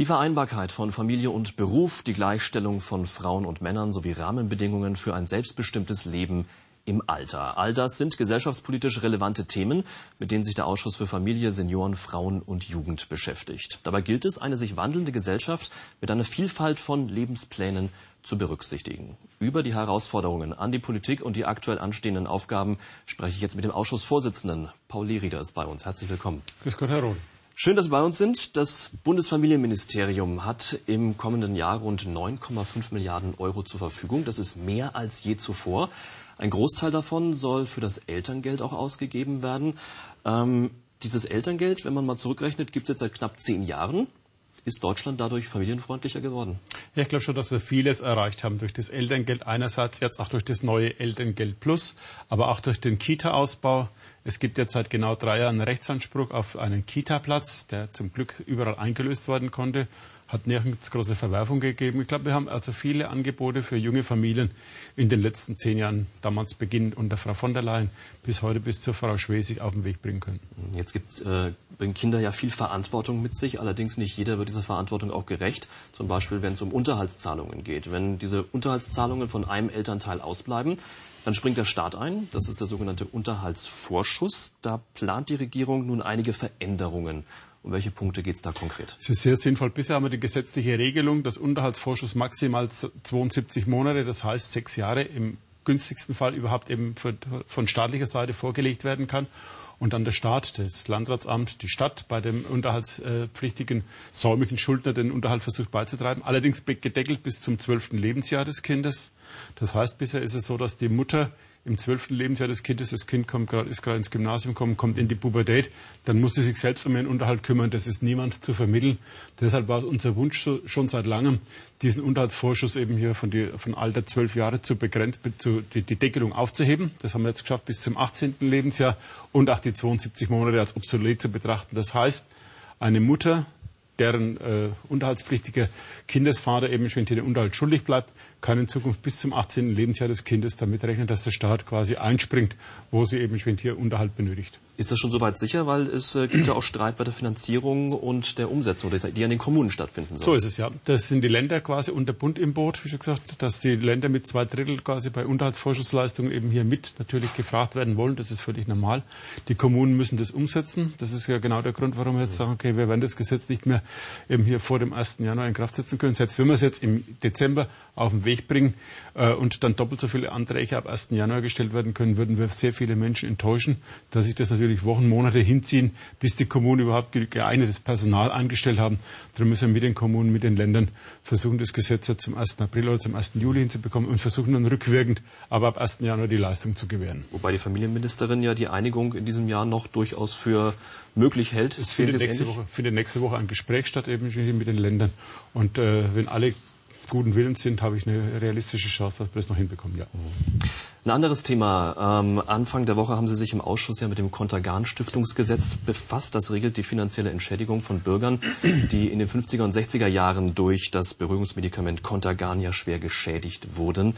Die Vereinbarkeit von Familie und Beruf, die Gleichstellung von Frauen und Männern sowie Rahmenbedingungen für ein selbstbestimmtes Leben im Alter. All das sind gesellschaftspolitisch relevante Themen, mit denen sich der Ausschuss für Familie, Senioren, Frauen und Jugend beschäftigt. Dabei gilt es, eine sich wandelnde Gesellschaft mit einer Vielfalt von Lebensplänen zu berücksichtigen. Über die Herausforderungen an die Politik und die aktuell anstehenden Aufgaben spreche ich jetzt mit dem Ausschussvorsitzenden. Paul Lerieder ist bei uns. Herzlich willkommen. Grüß Gott, Herr Rohn. Schön, dass Sie bei uns sind. Das Bundesfamilienministerium hat im kommenden Jahr rund 9,5 Milliarden Euro zur Verfügung. Das ist mehr als je zuvor. Ein Großteil davon soll für das Elterngeld auch ausgegeben werden. Ähm, dieses Elterngeld, wenn man mal zurückrechnet, gibt es jetzt seit knapp zehn Jahren. Ist Deutschland dadurch familienfreundlicher geworden? Ja, ich glaube schon, dass wir vieles erreicht haben durch das Elterngeld. Einerseits jetzt auch durch das neue Elterngeld Plus, aber auch durch den Kita-Ausbau. Es gibt jetzt seit genau drei Jahren einen Rechtsanspruch auf einen Kita-Platz, der zum Glück überall eingelöst werden konnte hat nirgends große Verwerfung gegeben. Ich glaube, wir haben also viele Angebote für junge Familien in den letzten zehn Jahren, damals beginnend unter Frau von der Leyen bis heute bis zur Frau Schwesig auf den Weg bringen können. Jetzt gibt's, äh, bringen Kinder ja viel Verantwortung mit sich, allerdings nicht jeder wird dieser Verantwortung auch gerecht. Zum Beispiel, wenn es um Unterhaltszahlungen geht. Wenn diese Unterhaltszahlungen von einem Elternteil ausbleiben, dann springt der Staat ein. Das ist der sogenannte Unterhaltsvorschuss. Da plant die Regierung nun einige Veränderungen. Um welche Punkte geht es da konkret? Es ist sehr sinnvoll. Bisher haben wir die gesetzliche Regelung, dass Unterhaltsvorschuss maximal 72 Monate, das heißt sechs Jahre im günstigsten Fall überhaupt eben für, von staatlicher Seite vorgelegt werden kann und dann der Staat, das Landratsamt, die Stadt bei dem unterhaltspflichtigen säumigen Schuldner den Unterhalt versucht beizutreiben. Allerdings gedeckelt bis zum zwölften Lebensjahr des Kindes. Das heißt, bisher ist es so, dass die Mutter im zwölften Lebensjahr des Kindes, das Kind kommt grad, ist gerade ins Gymnasium gekommen, kommt in die Pubertät, dann muss sie sich selbst um ihren Unterhalt kümmern. Das ist niemand zu vermitteln. Deshalb war unser Wunsch so, schon seit langem, diesen Unterhaltsvorschuss eben hier von, die, von Alter zwölf Jahre zu begrenzt, zu, die, die Deckelung aufzuheben. Das haben wir jetzt geschafft bis zum 18. Lebensjahr und auch die 72 Monate als obsolet zu betrachten. Das heißt, eine Mutter, deren äh, unterhaltspflichtiger Kindesvater eben schon den Unterhalt schuldig bleibt, kann in Zukunft bis zum 18. Lebensjahr des Kindes damit rechnen, dass der Staat quasi einspringt, wo sie eben hier Unterhalt benötigt. Ist das schon soweit sicher? Weil es äh, gibt ja auch Streit bei der Finanzierung und der Umsetzung, die an den Kommunen stattfinden soll. So ist es ja. Das sind die Länder quasi und der Bund im Boot, wie schon gesagt, dass die Länder mit zwei Drittel quasi bei Unterhaltsvorschussleistungen eben hier mit natürlich gefragt werden wollen. Das ist völlig normal. Die Kommunen müssen das umsetzen. Das ist ja genau der Grund, warum wir jetzt sagen, okay, wir werden das Gesetz nicht mehr eben hier vor dem 1. Januar in Kraft setzen können. Selbst wenn wir es jetzt im Dezember auf den Weg bringen äh, und dann doppelt so viele Anträge ab 1. Januar gestellt werden können, würden wir sehr viele Menschen enttäuschen, dass sich das natürlich Wochen, Monate hinziehen, bis die Kommunen überhaupt geeignetes Personal eingestellt haben. Darum müssen wir mit den Kommunen, mit den Ländern versuchen, das Gesetz zum 1. April oder zum 1. Juli hinzubekommen und versuchen dann rückwirkend, aber ab 1. Januar die Leistung zu gewähren. Wobei die Familienministerin ja die Einigung in diesem Jahr noch durchaus für möglich hält. Es findet nächste, Woche, findet nächste Woche ein Gespräch statt eben mit den Ländern. Und äh, wenn alle guten Willens sind, habe ich eine realistische Chance, dass wir das noch hinbekommen. Ja. Ein anderes Thema. Ähm, Anfang der Woche haben Sie sich im Ausschuss ja mit dem Kontergan-Stiftungsgesetz befasst. Das regelt die finanzielle Entschädigung von Bürgern, die in den 50er und 60er Jahren durch das Beruhigungsmedikament Kontergan ja schwer geschädigt wurden.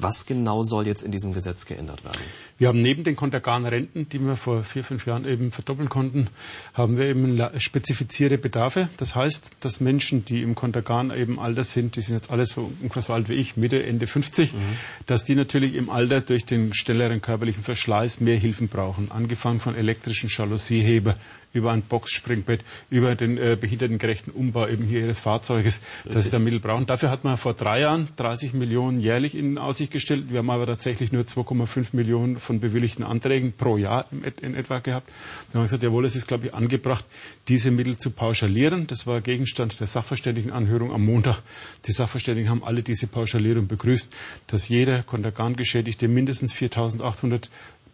Was genau soll jetzt in diesem Gesetz geändert werden? Wir haben neben den Kontergan-Renten, die wir vor vier, fünf Jahren eben verdoppeln konnten, haben wir eben spezifizierte Bedarfe. Das heißt, dass Menschen, die im Kontergan eben Alter sind, die sind jetzt alles so ungefähr so alt wie ich, Mitte, Ende 50, mhm. dass die natürlich im Alter durch den schnelleren körperlichen Verschleiß mehr Hilfen brauchen. Angefangen von elektrischen Jaloussieheber über ein Boxspringbett, über den äh, behindertengerechten Umbau eben hier ihres Fahrzeuges, dass sie da Mittel brauchen. Dafür hat man vor drei Jahren 30 Millionen jährlich in Aussicht gestellt. Wir haben aber tatsächlich nur 2,5 Millionen von bewilligten Anträgen pro Jahr in, etwa gehabt. Dann haben wir gesagt, jawohl, es ist, glaube ich, angebracht, diese Mittel zu pauschalieren. Das war Gegenstand der Sachverständigenanhörung am Montag. Die Sachverständigen haben alle diese Pauschalierung begrüßt, dass jeder Kontergan-Geschädigte mindestens 4.800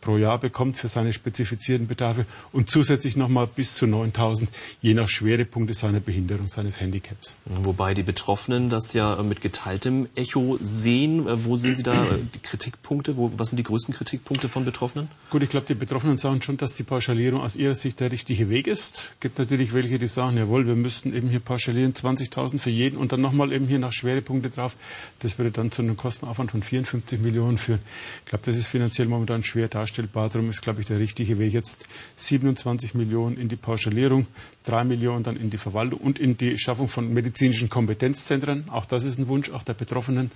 pro Jahr bekommt für seine spezifizierten Bedarfe und zusätzlich nochmal bis zu 9000 je nach Schwerepunkte seiner Behinderung, seines Handicaps. Wobei die Betroffenen das ja mit geteiltem Echo sehen. Äh, wo sehen Sie da äh, die Kritikpunkte? Wo, was sind die größten Kritikpunkte von Betroffenen? Gut, ich glaube, die Betroffenen sagen schon, dass die Pauschalierung aus ihrer Sicht der richtige Weg ist. Es gibt natürlich welche, die sagen, jawohl, wir müssten eben hier pauschalieren 20.000 für jeden und dann nochmal eben hier nach Schwerepunkte drauf. Das würde dann zu einem Kostenaufwand von 54 Millionen führen. Ich glaube, das ist finanziell momentan schwer darstellbar darstellbar. Darum ist, glaube ich, der richtige Weg jetzt 27 Millionen in die Pauschalierung, 3 Millionen dann in die Verwaltung und in die Schaffung von medizinischen Kompetenzzentren. Auch das ist ein Wunsch auch der Betroffenen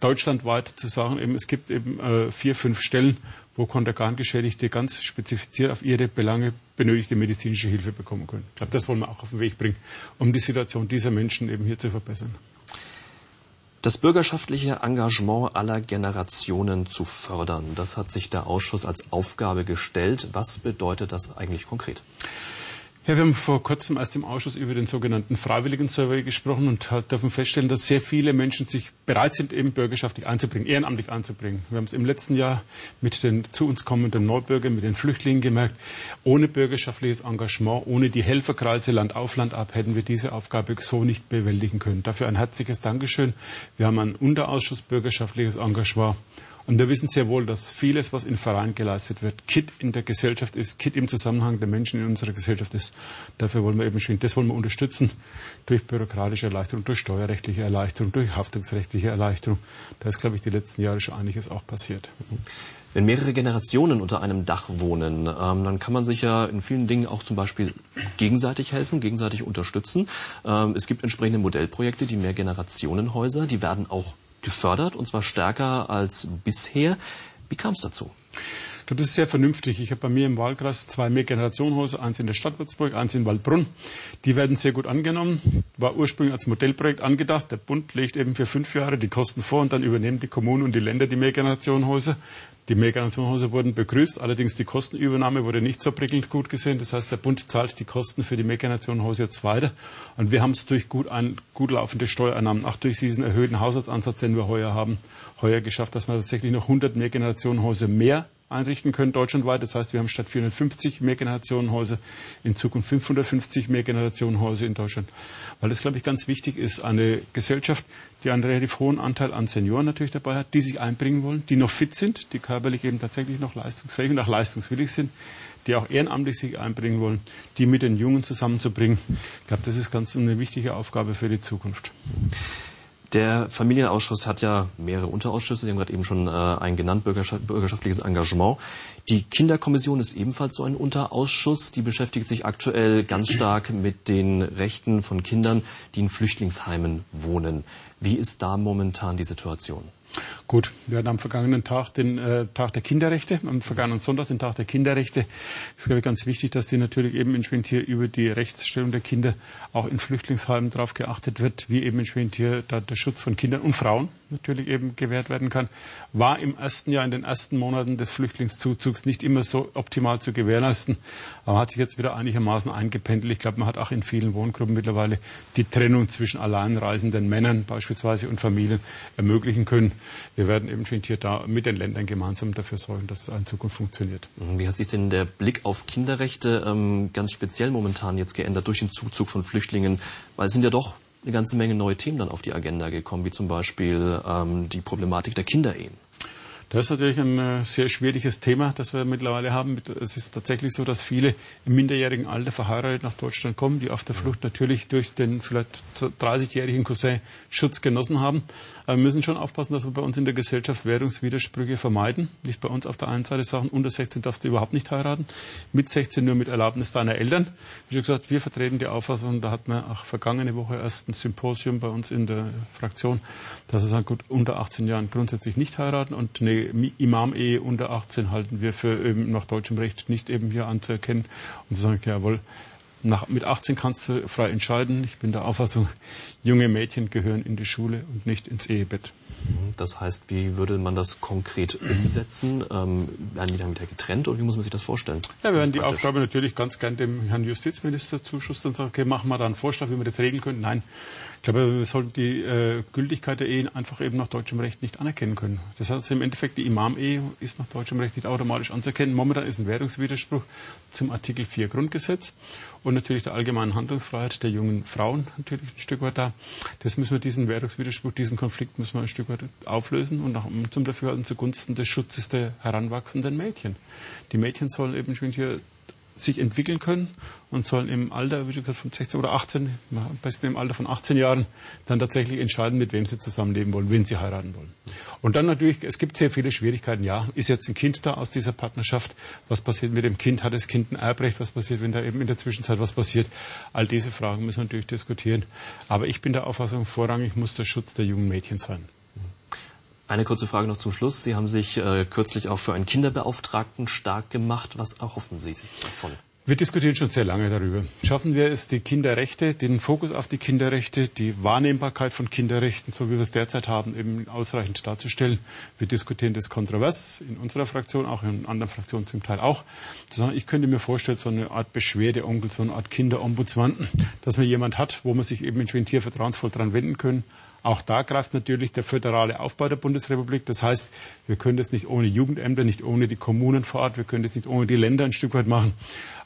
deutschlandweit zu sagen, eben, es gibt eben äh, vier, fünf Stellen, wo Kontergan-Geschädigte ganz spezifiziert auf ihre Belange benötigte medizinische Hilfe bekommen können. Ich glaube, das wollen wir auch auf den Weg bringen, um die Situation dieser Menschen eben hier zu verbessern. Das bürgerschaftliche Engagement aller Generationen zu fördern, das hat sich der Ausschuss als Aufgabe gestellt. Was bedeutet das eigentlich konkret? Ja, wir haben vor kurzem erst im Ausschuss über den sogenannten Freiwilligen Survey gesprochen und dürfen feststellen, dass sehr viele Menschen sich bereit sind, eben bürgerschaftlich einzubringen, ehrenamtlich einzubringen. Wir haben es im letzten Jahr mit den zu uns kommenden Neubürgern, mit den Flüchtlingen gemerkt. Ohne bürgerschaftliches Engagement, ohne die Helferkreise Land auf Land ab, hätten wir diese Aufgabe so nicht bewältigen können. Dafür ein herzliches Dankeschön. Wir haben einen Unterausschuss bürgerschaftliches Engagement und wir wissen sehr wohl, dass vieles, was in Vereinen geleistet wird, Kit in der Gesellschaft ist, Kit im Zusammenhang der Menschen in unserer Gesellschaft ist. Dafür wollen wir eben schwingen. Das wollen wir unterstützen durch bürokratische Erleichterung, durch steuerrechtliche Erleichterung, durch haftungsrechtliche Erleichterung. Da ist, glaube ich, die letzten Jahre schon einiges auch passiert. Wenn mehrere Generationen unter einem Dach wohnen, ähm, dann kann man sich ja in vielen Dingen auch zum Beispiel gegenseitig helfen, gegenseitig unterstützen. Ähm, es gibt entsprechende Modellprojekte, die Mehrgenerationenhäuser, die werden auch gefördert, und zwar stärker als bisher. Wie kam es dazu? Ich glaube, das ist sehr vernünftig. Ich habe bei mir im Wahlkreis zwei Mehrgenerationenhäuser, eins in der Stadt Würzburg, eins in Waldbrunn. Die werden sehr gut angenommen. War ursprünglich als Modellprojekt angedacht. Der Bund legt eben für fünf Jahre die Kosten vor und dann übernehmen die Kommunen und die Länder die Mehrgenerationenhäuser. Die Mehrgenerationenhäuser wurden begrüßt, allerdings die Kostenübernahme wurde nicht so prickelnd gut gesehen. Das heißt, der Bund zahlt die Kosten für die Mehrgenerationenhäuser jetzt weiter. Und wir haben es durch gut, ein, gut laufende Steuereinnahmen, auch durch diesen erhöhten Haushaltsansatz, den wir heuer haben, heuer geschafft, dass wir tatsächlich noch 100 Mehrgenerationenhäuser mehr einrichten können deutschlandweit. Das heißt, wir haben statt 450 Mehrgenerationenhäuser in Zukunft 550 Mehrgenerationenhäuser in Deutschland. Weil das, glaube ich, ganz wichtig ist, eine Gesellschaft, die einen relativ hohen Anteil an Senioren natürlich dabei hat, die sich einbringen wollen, die noch fit sind, die körperlich eben tatsächlich noch leistungsfähig und auch leistungswillig sind, die auch ehrenamtlich sich einbringen wollen, die mit den Jungen zusammenzubringen. Ich glaube, das ist ganz eine wichtige Aufgabe für die Zukunft. Der Familienausschuss hat ja mehrere Unterausschüsse, Sie haben gerade eben schon äh, einen genannt, bürgerschaftliches Engagement. Die Kinderkommission ist ebenfalls so ein Unterausschuss. Die beschäftigt sich aktuell ganz stark mit den Rechten von Kindern, die in Flüchtlingsheimen wohnen. Wie ist da momentan die Situation? Gut, wir hatten am vergangenen Tag den äh, Tag der Kinderrechte, am vergangenen Sonntag den Tag der Kinderrechte. Es ist, glaube ich, ganz wichtig, dass die natürlich eben entsprechend hier über die Rechtsstellung der Kinder auch in Flüchtlingsheimen darauf geachtet wird, wie eben entsprechend hier da der Schutz von Kindern und Frauen natürlich eben gewährt werden kann. War im ersten Jahr, in den ersten Monaten des Flüchtlingszuzugs nicht immer so optimal zu gewährleisten, aber hat sich jetzt wieder einigermaßen eingependelt. Ich glaube, man hat auch in vielen Wohngruppen mittlerweile die Trennung zwischen alleinreisenden Männern beispielsweise und Familien ermöglichen können. Wir werden eben schon hier da mit den Ländern gemeinsam dafür sorgen, dass es in Zukunft funktioniert. Mhm. Wie hat sich denn der Blick auf Kinderrechte ähm, ganz speziell momentan jetzt geändert durch den Zuzug von Flüchtlingen? Weil es sind ja doch eine ganze Menge neue Themen dann auf die Agenda gekommen, wie zum Beispiel ähm, die Problematik der Kinderehen. Das ist natürlich ein äh, sehr schwieriges Thema, das wir mittlerweile haben. Es ist tatsächlich so, dass viele im minderjährigen Alter verheiratet nach Deutschland kommen, die auf der Flucht natürlich durch den vielleicht 30-jährigen Cousin Schutz genossen haben. Aber wir müssen schon aufpassen, dass wir bei uns in der Gesellschaft Währungswidersprüche vermeiden. Nicht bei uns auf der einen Seite sagen, unter 16 darfst du überhaupt nicht heiraten, mit 16 nur mit Erlaubnis deiner Eltern. Wie schon gesagt, wir vertreten die Auffassung, da hat man auch vergangene Woche erst ein Symposium bei uns in der Fraktion, dass es sagt, gut, unter 18 Jahren grundsätzlich nicht heiraten und eine Imam-Ehe unter 18 halten wir für eben nach deutschem Recht nicht eben hier anzuerkennen und zu sagen, jawohl, nach, mit 18 kannst du frei entscheiden. Ich bin der Auffassung, junge Mädchen gehören in die Schule und nicht ins Ehebett. Das heißt, wie würde man das konkret umsetzen? Ähm, werden die dann wieder getrennt oder wie muss man sich das vorstellen? Ja, wir werden die Aufgabe natürlich ganz gern dem Herrn Justizminister zuschustern und sagen, okay, machen wir da einen Vorschlag, wie wir das regeln können. Nein, ich glaube, wir sollten die äh, Gültigkeit der Ehen einfach eben nach deutschem Recht nicht anerkennen können. Das heißt im Endeffekt, die Imam-Ehe ist nach deutschem Recht nicht automatisch anzuerkennen. Momentan ist ein Währungswiderspruch zum Artikel 4 Grundgesetz und natürlich der allgemeinen Handlungsfreiheit der jungen Frauen natürlich ein Stück weit da. Das müssen wir diesen Währungswiderspruch, diesen Konflikt müssen wir ein Stück weit auflösen und nach, zum Dafürhalten zugunsten des Schutzes der heranwachsenden Mädchen. Die Mädchen sollen eben hier sich entwickeln können und sollen im Alter, wie gesagt, von 16 oder 18, am besten im Alter von 18 Jahren, dann tatsächlich entscheiden, mit wem sie zusammenleben wollen, wen sie heiraten wollen. Und dann natürlich, es gibt sehr viele Schwierigkeiten. Ja, ist jetzt ein Kind da aus dieser Partnerschaft? Was passiert mit dem Kind? Hat das Kind ein Erbrecht? Was passiert, wenn da eben in der Zwischenzeit was passiert? All diese Fragen müssen wir natürlich diskutieren. Aber ich bin der Auffassung, vorrangig muss der Schutz der jungen Mädchen sein. Eine kurze Frage noch zum Schluss. Sie haben sich äh, kürzlich auch für einen Kinderbeauftragten stark gemacht. Was erhoffen Sie davon? Wir diskutieren schon sehr lange darüber. Schaffen wir es, die Kinderrechte, den Fokus auf die Kinderrechte, die Wahrnehmbarkeit von Kinderrechten, so wie wir es derzeit haben, eben ausreichend darzustellen. Wir diskutieren das kontrovers in unserer Fraktion, auch in anderen Fraktionen zum Teil auch. Ich könnte mir vorstellen, so eine Art Beschwerdeonkel, so eine Art Kinderombudsmann, dass man jemand hat, wo man sich eben in Schwintier vertrauensvoll dran wenden können, auch da greift natürlich der föderale Aufbau der Bundesrepublik. Das heißt, wir können das nicht ohne Jugendämter, nicht ohne die Kommunen vor Ort, wir können das nicht ohne die Länder ein Stück weit machen.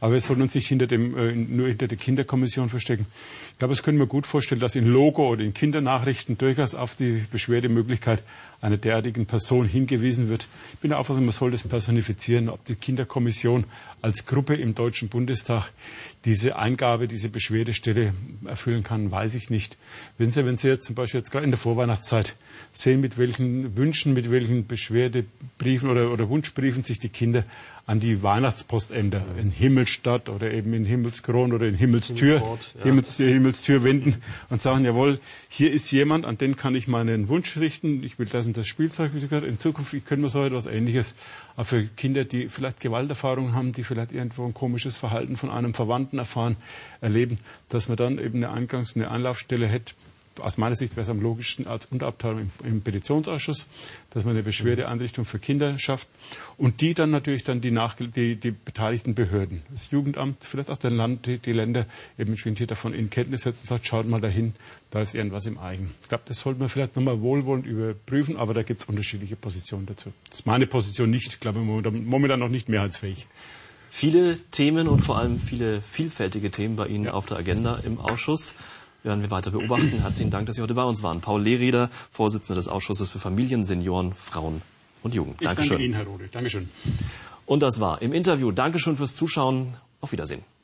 Aber wir sollten uns nicht hinter dem, äh, nur hinter der Kinderkommission verstecken. Ich glaube, es können wir gut vorstellen, dass in Logo oder in Kindernachrichten durchaus auf die Beschwerdemöglichkeit einer derartigen Person hingewiesen wird. Ich bin der Auffassung, man soll das personifizieren, ob die Kinderkommission als Gruppe im Deutschen Bundestag diese Eingabe, diese Beschwerdestelle erfüllen kann, weiß ich nicht. Wenn Sie, wenn Sie jetzt zum Beispiel jetzt gerade in der Vorweihnachtszeit sehen, mit welchen Wünschen, mit welchen Beschwerdebriefen oder, oder Wunschbriefen sich die Kinder an die Weihnachtspostämter in Himmelstadt oder eben in Himmelskron oder in Himmelstür, ja. Himmelstür, Himmelstür wenden und sagen, jawohl, hier ist jemand, an den kann ich meinen Wunsch richten. Ich will das und das Spielzeug, wie gesagt, in Zukunft können wir so etwas Ähnliches. Aber für Kinder, die vielleicht Gewalterfahrungen haben, die vielleicht irgendwo ein komisches Verhalten von einem Verwandten erfahren, erleben, dass man dann eben eine Eingangs-, eine Anlaufstelle hätte, aus meiner Sicht wäre es am logischsten als Unterabteilung im, im, Petitionsausschuss, dass man eine Beschwerdeeinrichtung für Kinder schafft und die dann natürlich dann die, nach, die, die beteiligten Behörden, das Jugendamt, vielleicht auch der Land, die, die Länder eben schwindet davon in Kenntnis setzen und sagt, schaut mal dahin, da ist irgendwas im Eigen. Ich glaube, das sollte man vielleicht nochmal wohlwollend überprüfen, aber da gibt es unterschiedliche Positionen dazu. Das ist meine Position nicht, ich glaube momentan noch nicht mehrheitsfähig. Viele Themen und vor allem viele vielfältige Themen bei Ihnen ja. auf der Agenda im Ausschuss werden wir weiter beobachten. Herzlichen Dank, dass Sie heute bei uns waren. Paul Lehrieder, Vorsitzender des Ausschusses für Familien, Senioren, Frauen und Jugend. Ich Dankeschön. danke Ihnen, Herr Rode. Dankeschön. Und das war im Interview. Dankeschön fürs Zuschauen. Auf Wiedersehen.